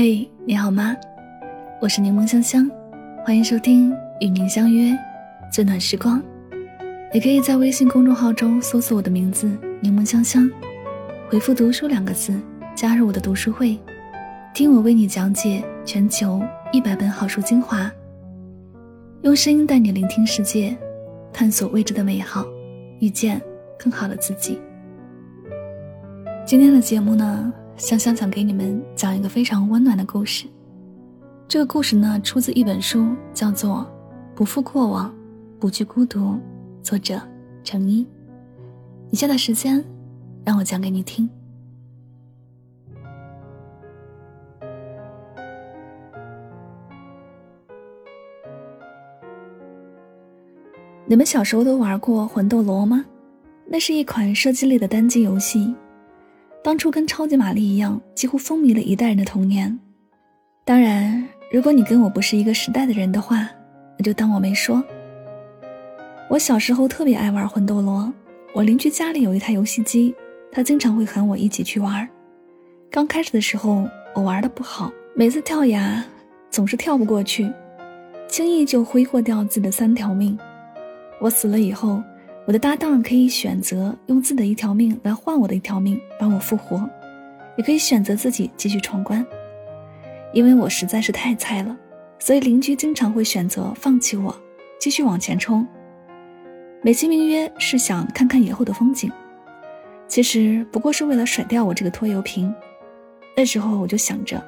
嘿，你好吗？我是柠檬香香，欢迎收听与您相约最暖时光。也可以在微信公众号中搜索我的名字“柠檬香香”，回复“读书”两个字，加入我的读书会，听我为你讲解全球一百本好书精华，用声音带你聆听世界，探索未知的美好，遇见更好的自己。今天的节目呢？香香想给你们讲一个非常温暖的故事。这个故事呢，出自一本书，叫做《不负过往，不惧孤独》，作者程一。以下的时间，让我讲给你听。你们小时候都玩过魂斗罗吗？那是一款射击类的单机游戏。当初跟超级玛丽一样，几乎风靡了一代人的童年。当然，如果你跟我不是一个时代的人的话，那就当我没说。我小时候特别爱玩魂斗罗，我邻居家里有一台游戏机，他经常会喊我一起去玩。刚开始的时候，我玩的不好，每次跳崖总是跳不过去，轻易就挥霍掉自己的三条命。我死了以后。我的搭档可以选择用自己的一条命来换我的一条命，把我复活；也可以选择自己继续闯关。因为我实在是太菜了，所以邻居经常会选择放弃我，继续往前冲。美其名曰是想看看以后的风景，其实不过是为了甩掉我这个拖油瓶。那时候我就想着，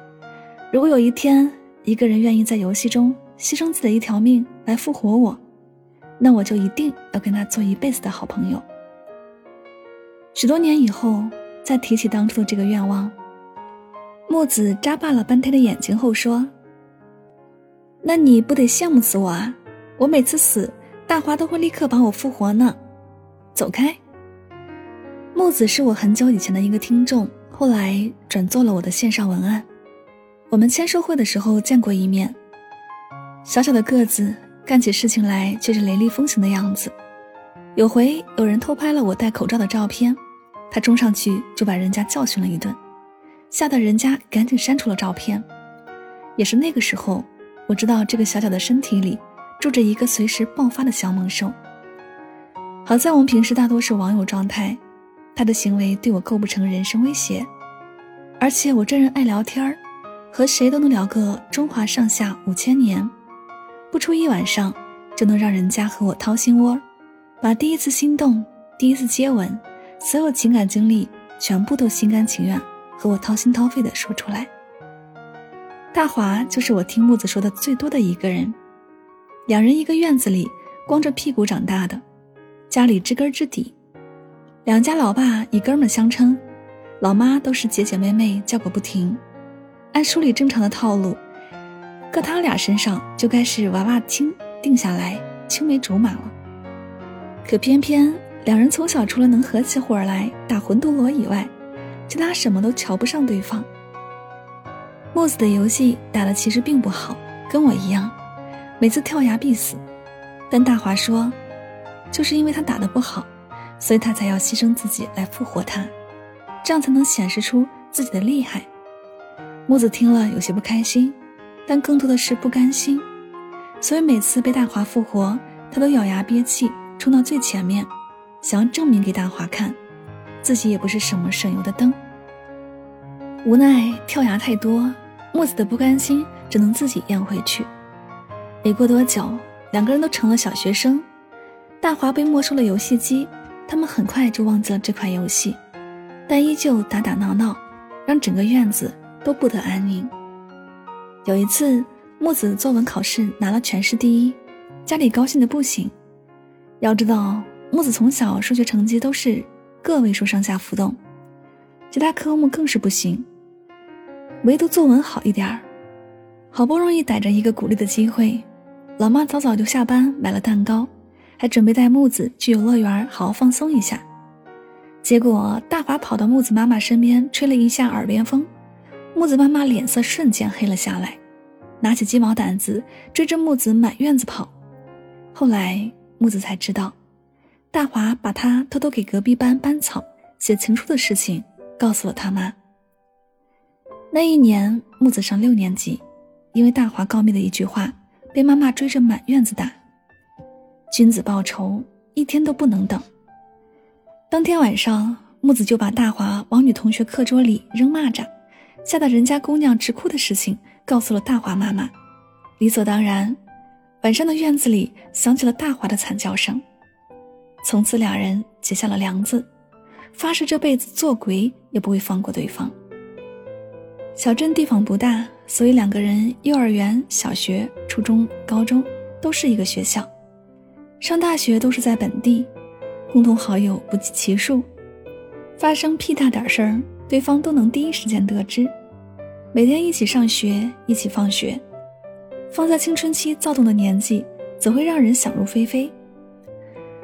如果有一天一个人愿意在游戏中牺牲自己的一条命来复活我。那我就一定要跟他做一辈子的好朋友。许多年以后，再提起当初的这个愿望，木子眨巴了半天的眼睛后说：“那你不得羡慕死我啊！我每次死，大华都会立刻把我复活呢。”走开。木子是我很久以前的一个听众，后来转做了我的线上文案。我们签售会的时候见过一面，小小的个子。干起事情来却是雷厉风行的样子。有回有人偷拍了我戴口罩的照片，他冲上去就把人家教训了一顿，吓得人家赶紧删除了照片。也是那个时候，我知道这个小小的身体里住着一个随时爆发的小猛兽。好在我们平时大多是网友状态，他的行为对我构不成人身威胁，而且我这人爱聊天儿，和谁都能聊个中华上下五千年。不出一晚上，就能让人家和我掏心窝，把第一次心动、第一次接吻，所有情感经历全部都心甘情愿和我掏心掏肺的说出来。大华就是我听木子说的最多的一个人，两人一个院子里，光着屁股长大的，家里知根知底，两家老爸以哥们相称，老妈都是姐姐妹妹叫个不停，按书里正常的套路。搁他俩身上就该是娃娃亲定下来，青梅竹马了。可偏偏两人从小除了能合起伙来打魂斗罗以外，其他什么都瞧不上对方。木子的游戏打的其实并不好，跟我一样，每次跳崖必死。但大华说，就是因为他打的不好，所以他才要牺牲自己来复活他，这样才能显示出自己的厉害。木子听了有些不开心。但更多的是不甘心，所以每次被大华复活，他都咬牙憋气，冲到最前面，想要证明给大华看，自己也不是什么省油的灯。无奈跳崖太多，墨子的不甘心只能自己咽回去。没过多久，两个人都成了小学生，大华被没收了游戏机，他们很快就忘记了这款游戏，但依旧打打闹闹，让整个院子都不得安宁。有一次，木子作文考试拿了全市第一，家里高兴的不行。要知道，木子从小数学成绩都是个位数上下浮动，其他科目更是不行，唯独作文好一点儿。好不容易逮着一个鼓励的机会，老妈早早就下班买了蛋糕，还准备带木子去游乐园好好放松一下。结果大华跑到木子妈妈身边吹了一下耳边风。木子妈妈脸色瞬间黑了下来，拿起鸡毛掸子追着木子满院子跑。后来木子才知道，大华把他偷偷给隔壁班班草写情书的事情告诉了他妈。那一年，木子上六年级，因为大华告密的一句话，被妈妈追着满院子打。君子报仇，一天都不能等。当天晚上，木子就把大华往女同学课桌里扔蚂蚱，吓得人家姑娘直哭的事情告诉了大华妈妈。理所当然，晚上的院子里响起了大华的惨叫声。从此，两人结下了梁子，发誓这辈子做鬼也不会放过对方。小镇地方不大，所以两个人幼儿园、小学、初中、高中都是一个学校。上大学都是在本地，共同好友不计其数，发生屁大点事儿，对方都能第一时间得知。每天一起上学，一起放学，放在青春期躁动的年纪，怎会让人想入非非？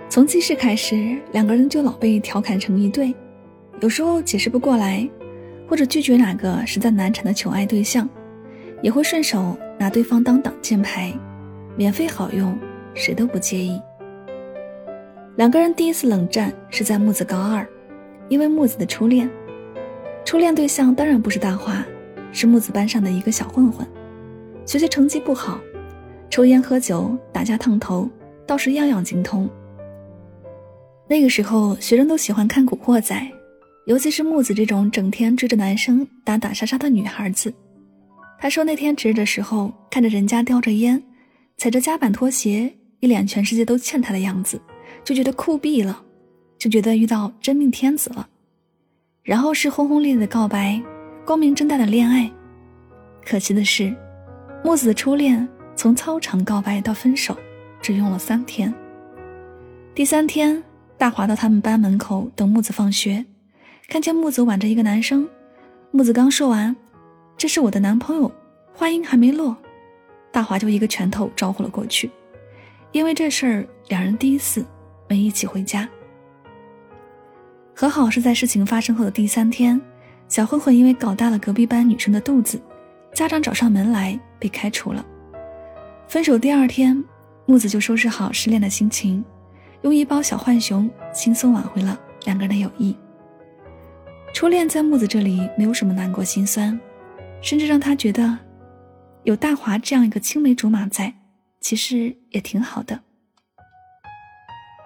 从记事开始，两个人就老被调侃成一对，有时候解释不过来，或者拒绝哪个实在难缠的求爱对象，也会顺手拿对方当挡箭牌，免费好用，谁都不介意。两个人第一次冷战是在木子高二，因为木子的初恋，初恋对象当然不是大花，是木子班上的一个小混混，学习成绩不好，抽烟喝酒打架烫头倒是样样精通。那个时候学生都喜欢看古惑仔，尤其是木子这种整天追着男生打打杀杀的女孩子。他说那天值日的时候，看着人家叼着烟，踩着夹板拖鞋，一脸全世界都欠他的样子。就觉得酷毙了，就觉得遇到真命天子了，然后是轰轰烈烈的告白，光明正大的恋爱。可惜的是，木子的初恋从操场告白到分手，只用了三天。第三天，大华到他们班门口等木子放学，看见木子挽着一个男生，木子刚说完“这是我的男朋友”，话音还没落，大华就一个拳头招呼了过去。因为这事儿，两人第一次。没一起回家。和好是在事情发生后的第三天，小混混因为搞大了隔壁班女生的肚子，家长找上门来被开除了。分手第二天，木子就收拾好失恋的心情，用一包小浣熊轻松挽回了两个人的友谊。初恋在木子这里没有什么难过心酸，甚至让他觉得有大华这样一个青梅竹马在，其实也挺好的。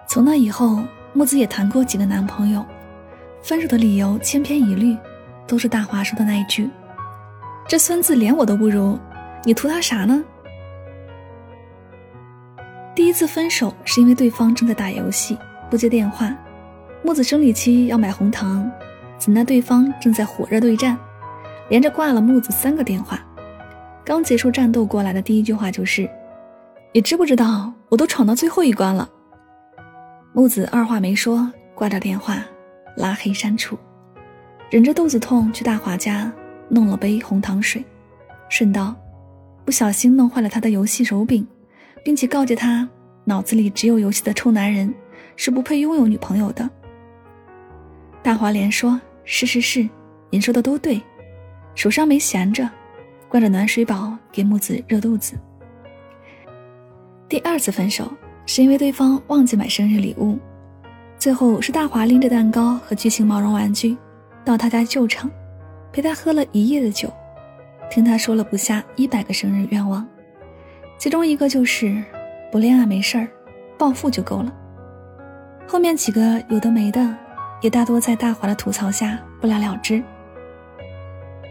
从那以后，木子也谈过几个男朋友，分手的理由千篇一律，都是大华说的那一句：“这孙子连我都不如，你图他啥呢？”第一次分手是因为对方正在打游戏不接电话，木子生理期要买红糖，怎奈对方正在火热对战，连着挂了木子三个电话。刚结束战斗过来的第一句话就是：“你知不知道我都闯到最后一关了？”木子二话没说，挂掉电话，拉黑删除，忍着肚子痛去大华家弄了杯红糖水，顺道不小心弄坏了他的游戏手柄，并且告诫他脑子里只有游戏的臭男人是不配拥有女朋友的。大华连说：“是是是，您说的都对。”手上没闲着，灌着暖水宝给木子热肚子。第二次分手。是因为对方忘记买生日礼物，最后是大华拎着蛋糕和巨型毛绒玩具到他家救场，陪他喝了一夜的酒，听他说了不下一百个生日愿望，其中一个就是不恋爱没事儿，暴富就够了。后面几个有的没的，也大多在大华的吐槽下不了了之。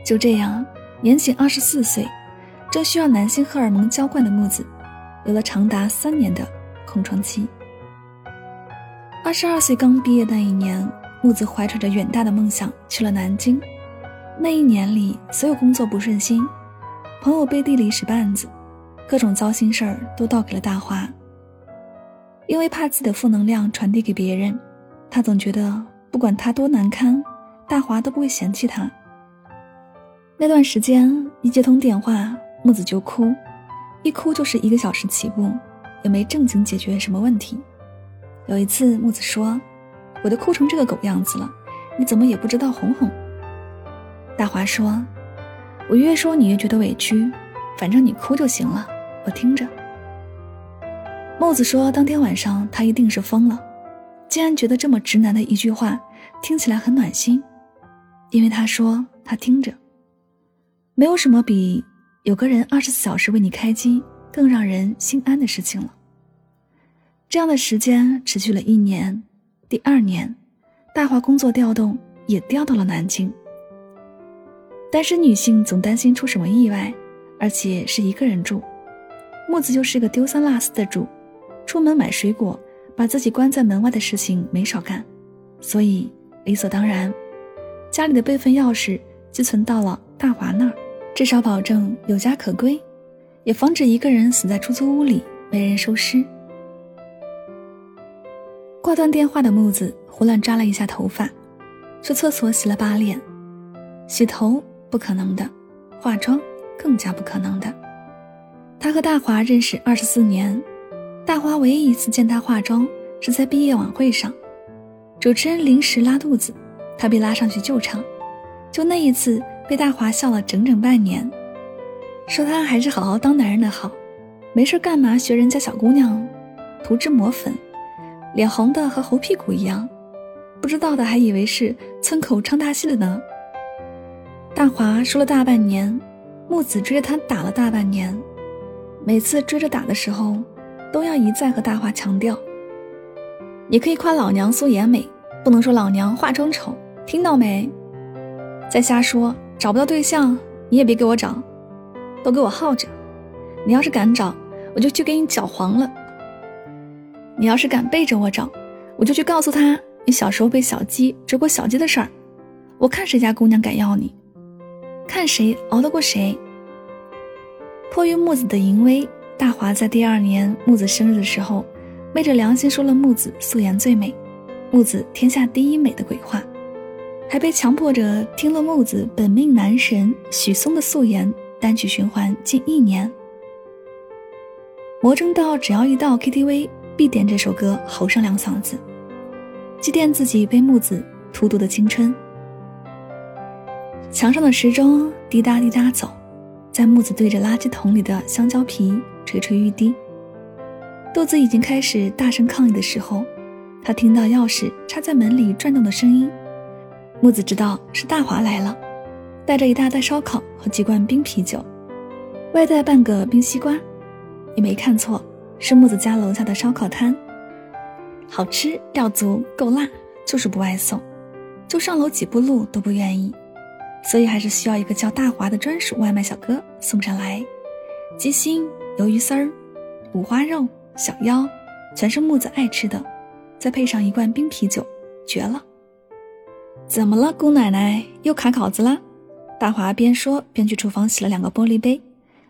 就这样，年仅二十四岁，正需要男性荷尔蒙浇灌的木子，有了长达三年的。空窗期。二十二岁刚毕业那一年，木子怀揣着远大的梦想去了南京。那一年里，所有工作不顺心，朋友背地里使绊子，各种糟心事儿都倒给了大华。因为怕自己的负能量传递给别人，他总觉得不管他多难堪，大华都不会嫌弃他。那段时间，一接通电话，木子就哭，一哭就是一个小时起步。也没正经解决什么问题。有一次，木子说：“我都哭成这个狗样子了，你怎么也不知道哄哄？”大华说：“我越说你越觉得委屈，反正你哭就行了，我听着。”木子说：“当天晚上他一定是疯了，竟然觉得这么直男的一句话听起来很暖心，因为他说他听着。”没有什么比有个人二十四小时为你开机更让人心安的事情了。这样的时间持续了一年，第二年，大华工作调动也调到了南京。单身女性总担心出什么意外，而且是一个人住。木子就是个丢三落四的主，出门买水果，把自己关在门外的事情没少干，所以理所当然，家里的备份钥匙寄存到了大华那儿，至少保证有家可归，也防止一个人死在出租屋里没人收尸。挂断电话的木子胡乱扎了一下头发，去厕所洗了把脸，洗头不可能的，化妆更加不可能的。他和大华认识二十四年，大华唯一一次见他化妆是在毕业晚会上，主持人临时拉肚子，他被拉上去救场，就那一次被大华笑了整整半年，说他还是好好当男人的好，没事干嘛学人家小姑娘涂脂抹粉，脸红的和猴屁股一样，不知道的还以为是村口唱大戏的呢。大华说了大半年，木子追着他打了大半年。每次追着打的时候，都要一再和大华强调：“你可以夸老娘素颜美，不能说老娘化妆丑，听到没？再瞎说，找不到对象你也别给我找，都给我耗着。你要是敢找，我就去给你搅黄了。你要是敢背着我找，我就去告诉他你小时候被小鸡追过小鸡的事儿。我看谁家姑娘敢要你，看谁熬得过谁。”迫于木子的淫威，大华在第二年木子生日的时候，昧着良心说了木子素颜最美，木子天下第一美的鬼话，还被强迫着听了木子本命男神许嵩的素颜单曲循环近一年，魔怔到只要一到 KTV 必点这首歌吼上两嗓子，祭奠自己被木子荼毒的青春。墙上的时钟滴答滴答走。在木子对着垃圾桶里的香蕉皮垂垂欲滴，肚子已经开始大声抗议的时候，他听到钥匙插在门里转动的声音。木子知道是大华来了，带着一大袋烧烤和几罐冰啤酒，外带半个冰西瓜。你没看错，是木子家楼下的烧烤摊，好吃料足够辣，就是不外送，就上楼几步路都不愿意。所以还是需要一个叫大华的专属外卖小哥送上来，鸡心、鱿鱼丝儿、五花肉、小腰，全是木子爱吃的，再配上一罐冰啤酒，绝了！怎么了，姑奶奶又卡稿子了？大华边说边去厨房洗了两个玻璃杯，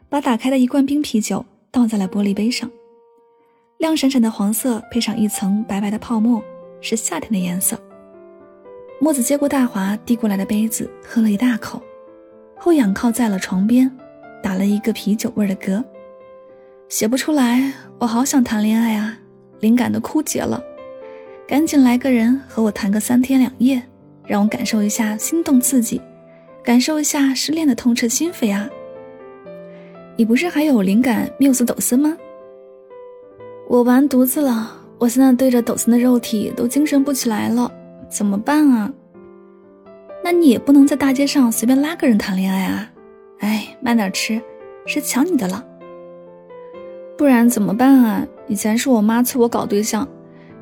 把打开的一罐冰啤酒倒在了玻璃杯上，亮闪闪的黄色配上一层白白的泡沫，是夏天的颜色。墨子接过大华递过来的杯子，喝了一大口，后仰靠在了床边，打了一个啤酒味的嗝。写不出来，我好想谈恋爱啊，灵感都枯竭了，赶紧来个人和我谈个三天两夜，让我感受一下心动刺激，感受一下失恋的痛彻心扉啊！你不是还有灵感缪斯斗森吗？我完犊子了，我现在对着抖森的肉体都精神不起来了。怎么办啊？那你也不能在大街上随便拉个人谈恋爱啊！哎，慢点吃，谁抢你的了？不然怎么办啊？以前是我妈催我搞对象，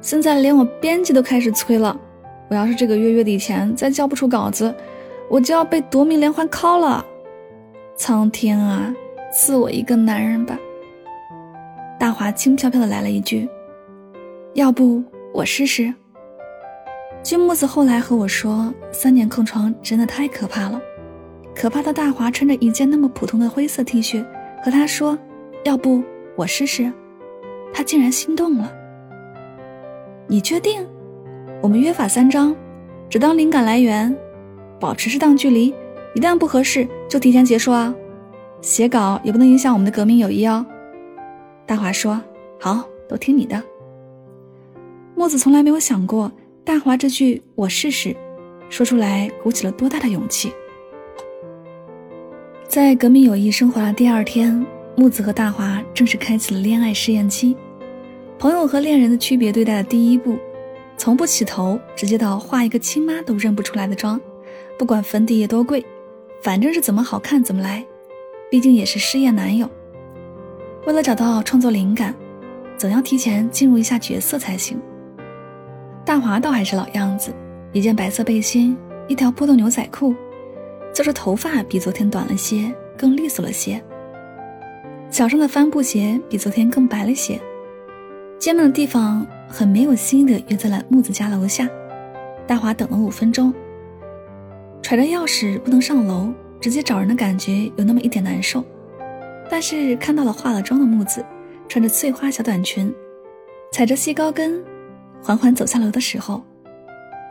现在连我编辑都开始催了。我要是这个月月底前再交不出稿子，我就要被夺命连环 call 了。苍天啊，赐我一个男人吧！大华轻飘飘的来了一句：“要不我试试。”据木子后来和我说，三年空床真的太可怕了。可怕的大华穿着一件那么普通的灰色 T 恤，和他说：“要不我试试。”他竟然心动了。你确定？我们约法三章，只当灵感来源，保持适当距离，一旦不合适就提前结束啊。写稿也不能影响我们的革命友谊哦。大华说：“好，都听你的。”木子从来没有想过。大华这句“我试试”，说出来鼓起了多大的勇气。在革命友谊升华的第二天，木子和大华正式开启了恋爱试验期。朋友和恋人的区别对待的第一步，从不起头，直接到画一个亲妈都认不出来的妆，不管粉底液多贵，反正是怎么好看怎么来，毕竟也是失业男友。为了找到创作灵感，总要提前进入一下角色才行。大华倒还是老样子，一件白色背心，一条破洞牛仔裤，就是头发比昨天短了些，更利索了些。脚上的帆布鞋比昨天更白了些。见面的地方很没有心的约在了木子家楼下。大华等了五分钟，揣着钥匙不能上楼，直接找人的感觉有那么一点难受。但是看到了化了妆的木子，穿着碎花小短裙，踩着细高跟，缓缓走下楼的时候，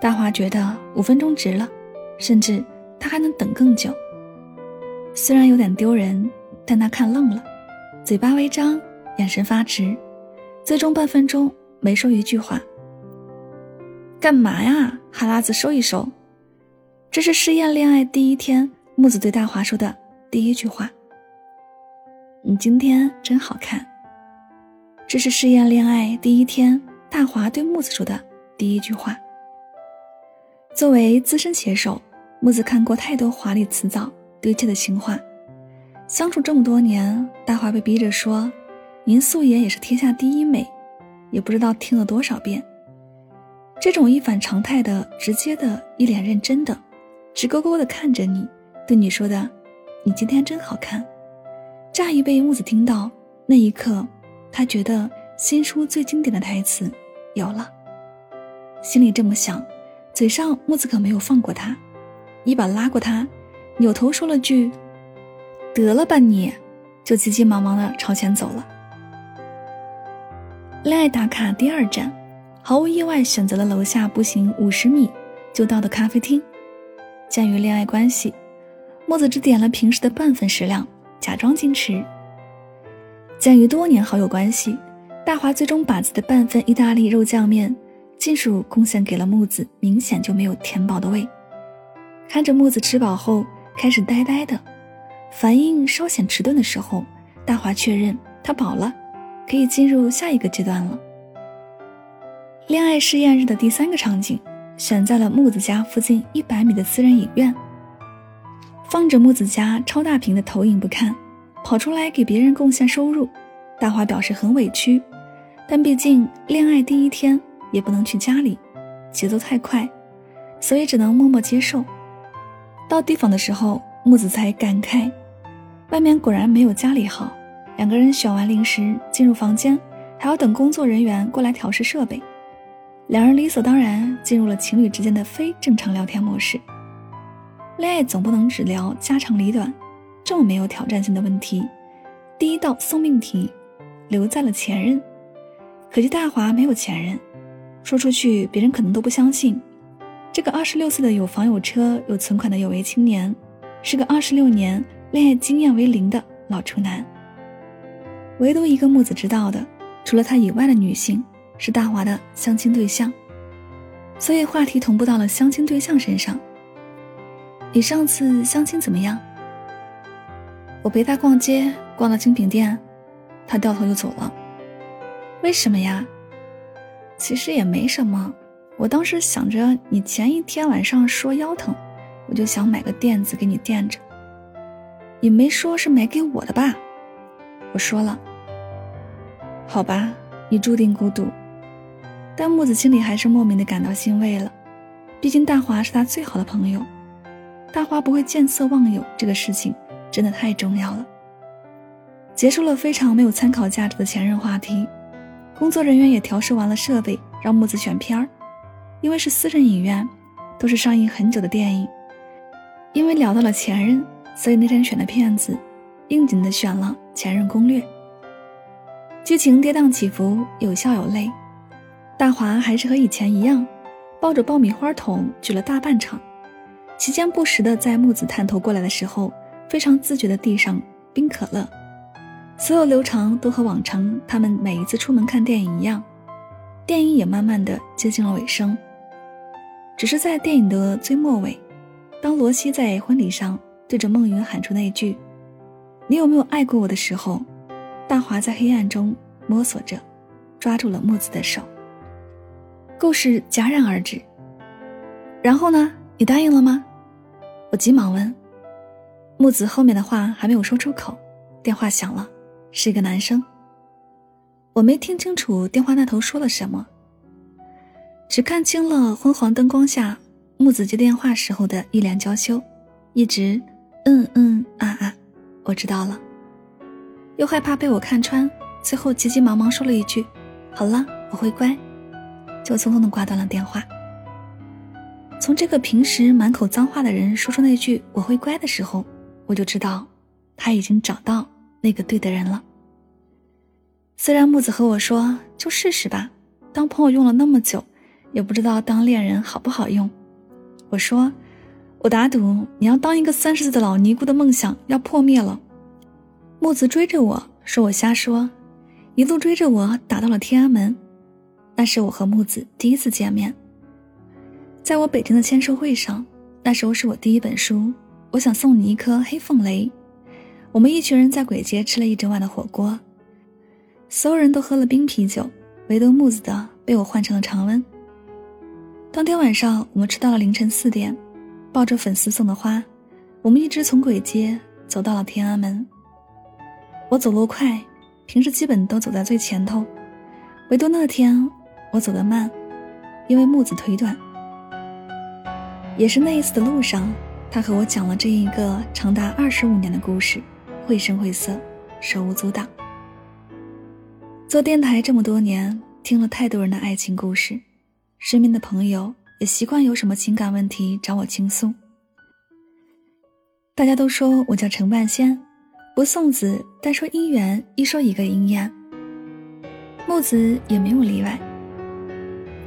大华觉得五分钟值了，甚至他还能等更久。虽然有点丢人，但他看愣了，嘴巴微张，眼神发直，最终半分钟没说一句话。干嘛呀？哈喇子收一收。这是试验恋爱第一天，木子对大华说的第一句话。你今天真好看。这是试验恋爱第一天，大华对木子说的第一句话。作为资深写手，木子看过太多华丽辞藻堆砌的情话。相处这么多年，大华被逼着说：“您素颜也是天下第一美。”也不知道听了多少遍。这种一反常态的、直接的、一脸认真的、直勾勾的看着你，对你说的“你今天真好看”，乍一被木子听到，那一刻，他觉得新书最经典的台词有了。心里这么想，嘴上木子可没有放过他，一把拉过他，扭头说了句：“得了吧你！”就急急忙忙的朝前走了。恋爱打卡第二站。毫无意外，选择了楼下步行五十米就到的咖啡厅。鉴于恋爱关系，木子只点了平时的半份食量，假装矜持。鉴于多年好友关系，大华最终把自己的半份意大利肉酱面尽数贡献给了木子，明显就没有填饱的胃。看着木子吃饱后开始呆呆的，反应稍显迟钝的时候，大华确认他饱了，可以进入下一个阶段了。恋爱试验日的第三个场景，选在了木子家附近一百米的私人影院，放着木子家超大屏的投影不看，跑出来给别人贡献收入。大华表示很委屈，但毕竟恋爱第一天也不能去家里，节奏太快，所以只能默默接受。到地方的时候，木子才感慨，外面果然没有家里好。两个人选完零食进入房间，还要等工作人员过来调试设备。两人理所当然进入了情侣之间的非正常聊天模式。恋爱总不能只聊家长里短，这么没有挑战性的问题，第一道送命题留在了前任。可惜大华没有前任，说出去别人可能都不相信。这个二十六岁的有房有车有存款的有为青年，是个二十六年恋爱经验为零的老处男。唯独一个木子知道的，除了他以外的女性。是大华的相亲对象，所以话题同步到了相亲对象身上。你上次相亲怎么样？我陪他逛街，逛到精品店，他掉头就走了。为什么呀？其实也没什么，我当时想着你前一天晚上说腰疼，我就想买个垫子给你垫着。你没说是买给我的吧？我说了。好吧，你注定孤独。但木子心里还是莫名的感到欣慰了，毕竟大华是他最好的朋友，大华不会见色忘友，这个事情真的太重要了。结束了非常没有参考价值的前任话题，工作人员也调试完了设备，让木子选片儿，因为是私人影院，都是上映很久的电影。因为聊到了前任，所以那天选的片子，应景的选了《前任攻略》，剧情跌宕起伏，有笑有泪。大华还是和以前一样，抱着爆米花桶举了大半场，期间不时的在木子探头过来的时候，非常自觉的递上冰可乐。所有流程都和往常他们每一次出门看电影一样，电影也慢慢的接近了尾声。只是在电影的最末尾，当罗西在婚礼上对着孟云喊出那句“你有没有爱过我”的时候，大华在黑暗中摸索着，抓住了木子的手。故事戛然而止。然后呢？你答应了吗？我急忙问。木子后面的话还没有说出口，电话响了，是一个男生。我没听清楚电话那头说了什么，只看清了昏黄灯光下木子接电话时候的一脸娇羞，一直嗯嗯啊啊。我知道了，又害怕被我看穿，最后急急忙忙说了一句：“好了，我会乖。”就匆匆的挂断了电话。从这个平时满口脏话的人说出那句“我会乖”的时候，我就知道他已经找到那个对的人了。虽然木子和我说就试试吧，当朋友用了那么久，也不知道当恋人好不好用。我说。我打赌，你要当一个三十岁的老尼姑的梦想要破灭了。木子追着我说我瞎说，一路追着我打到了天安门。那是我和木子第一次见面，在我北京的签售会上。那时候是我第一本书，我想送你一颗黑凤雷。我们一群人在簋街吃了一整晚的火锅，所有人都喝了冰啤酒，唯独木子的被我换成了常温。当天晚上，我们吃到了凌晨四点。抱着粉丝送的花，我们一直从簋街走到了天安门。我走路快，平时基本都走在最前头，唯独那天我走得慢，因为木子腿短。也是那一次的路上，他和我讲了这一个长达二十五年的故事，绘声绘色，手舞足蹈。做电台这么多年，听了太多人的爱情故事，身边的朋友。也习惯有什么情感问题找我倾诉。大家都说我叫陈半仙，不送子，但说姻缘，一说一个应验。木子也没有例外。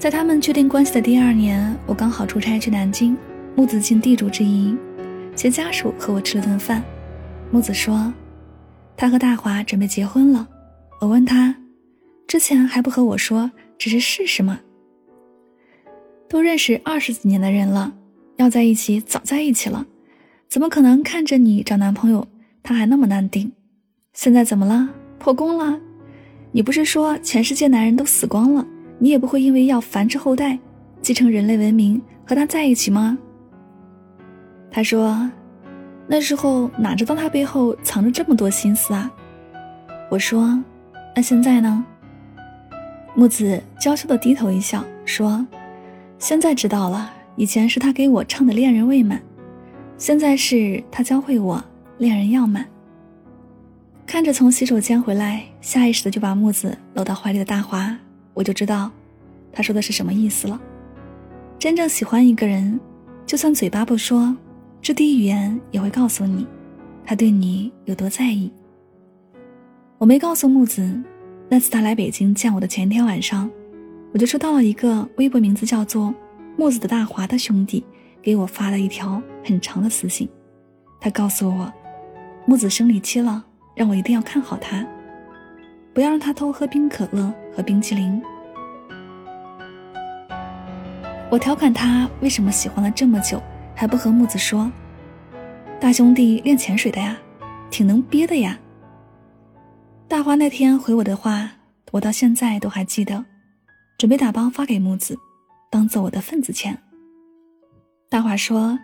在他们确定关系的第二年，我刚好出差去南京，木子尽地主之谊，携家属和我吃了顿饭。木子说，他和大华准备结婚了。我问他，之前还不和我说，只是试试吗？都认识二十几年的人了，要在一起早在一起了，怎么可能看着你找男朋友他还那么难定？现在怎么了？破功了？你不是说全世界男人都死光了，你也不会因为要繁殖后代，继承人类文明和他在一起吗？他说，那时候哪知道他背后藏着这么多心思啊？我说，那现在呢？木子娇羞的低头一笑说。现在知道了，以前是他给我唱的恋人未满，现在是他教会我恋人要满。看着从洗手间回来，下意识的就把木子搂到怀里的大华，我就知道，他说的是什么意思了。真正喜欢一个人，就算嘴巴不说，肢体语言也会告诉你，他对你有多在意。我没告诉木子，那次他来北京见我的前天晚上。我就收到了一个微博，名字叫做“木子的大华”的兄弟给我发了一条很长的私信，他告诉我，木子生理期了，让我一定要看好他，不要让他偷喝冰可乐和冰淇淋。我调侃他为什么喜欢了这么久还不和木子说，大兄弟练潜水的呀，挺能憋的呀。大华那天回我的话，我到现在都还记得。准备打包发给木子，当做我的份子钱。大华说，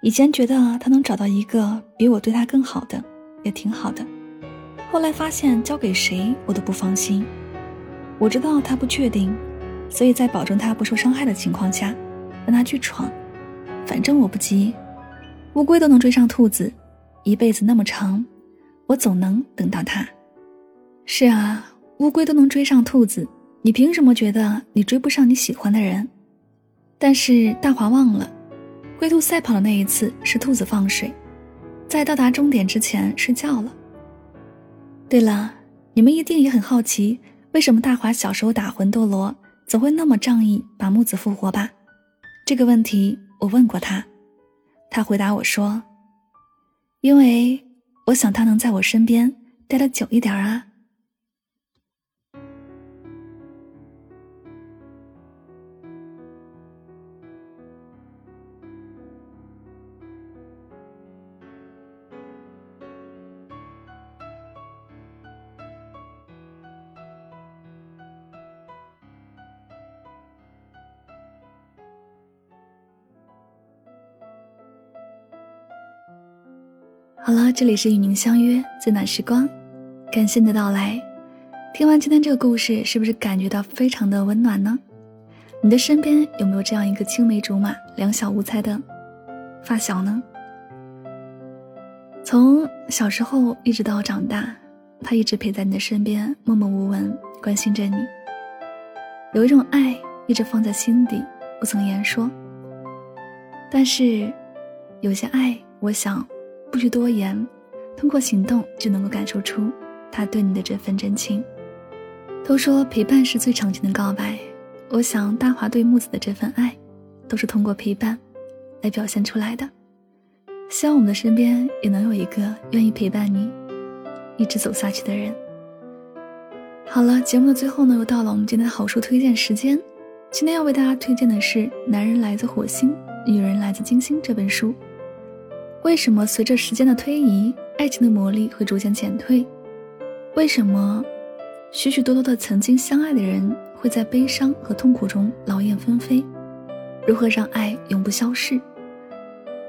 以前觉得他能找到一个比我对他更好的，也挺好的。后来发现交给谁我都不放心。我知道他不确定，所以在保证他不受伤害的情况下，让他去闯。反正我不急，乌龟都能追上兔子，一辈子那么长，我总能等到他。是啊，乌龟都能追上兔子。你凭什么觉得你追不上你喜欢的人？但是大华忘了，龟兔赛跑的那一次是兔子放水，在到达终点之前睡觉了。对了，你们一定也很好奇，为什么大华小时候打魂斗罗总会那么仗义，把木子复活吧？这个问题我问过他，他回答我说：“因为我想他能在我身边待得久一点啊。”好了，这里是与您相约最暖时光，感谢你的到来。听完今天这个故事，是不是感觉到非常的温暖呢？你的身边有没有这样一个青梅竹马、两小无猜的发小呢？从小时候一直到长大，他一直陪在你的身边，默默无闻，关心着你。有一种爱一直放在心底，不曾言说。但是，有些爱，我想，不需多言，通过行动就能够感受出他对你的这份真情。都说陪伴是最长情的告白，我想大华对木子的这份爱，都是通过陪伴来表现出来的。希望我们的身边也能有一个愿意陪伴你，一直走下去的人。好了，节目的最后呢，又到了我们今天的好书推荐时间。今天要为大家推荐的是《男人来自火星，女人来自金星》这本书。为什么随着时间的推移，爱情的魔力会逐渐减退？为什么许许多多的曾经相爱的人会在悲伤和痛苦中劳燕分飞？如何让爱永不消逝？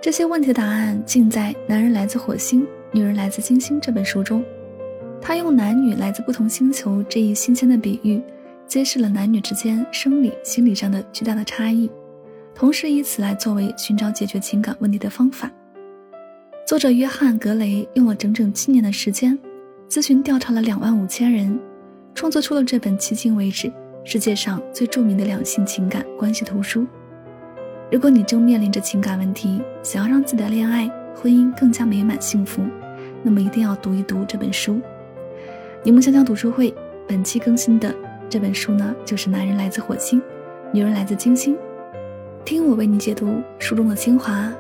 这些问题的答案尽在《男人来自火星，女人来自金星》这本书中。他用男女来自不同星球这一新鲜的比喻，揭示了男女之间生理、心理上的巨大的差异，同时以此来作为寻找解决情感问题的方法。作者约翰·格雷用了整整七年的时间，咨询调查了两万五千人，创作出了这本迄今为止世界上最著名的两性情感关系图书。如果你正面临着情感问题，想要让自己的恋爱、婚姻更加美满幸福，那么一定要读一读这本书。柠檬香香读书会本期更新的这本书呢，就是《男人来自火星，女人来自金星》。听我为你解读书中的精华，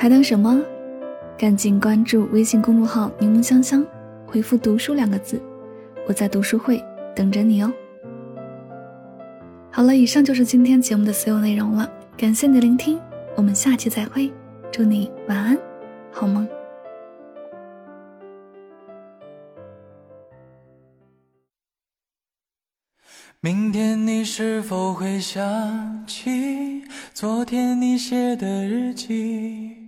还等什么？赶紧关注微信公众号“柠檬香香”，回复“读书”两个字，我在读书会等着你哦。好了，以上就是今天节目的所有内容了，感谢你的聆听，我们下期再会，祝你晚安，好梦。明天你是否会想起昨天你写的日记？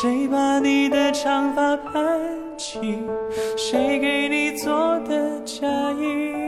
谁把你的长发盘起？谁给你做的嫁衣？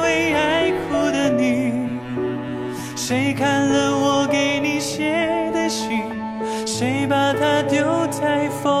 谁看了我给你写的信？谁把它丢在风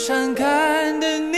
伤感的？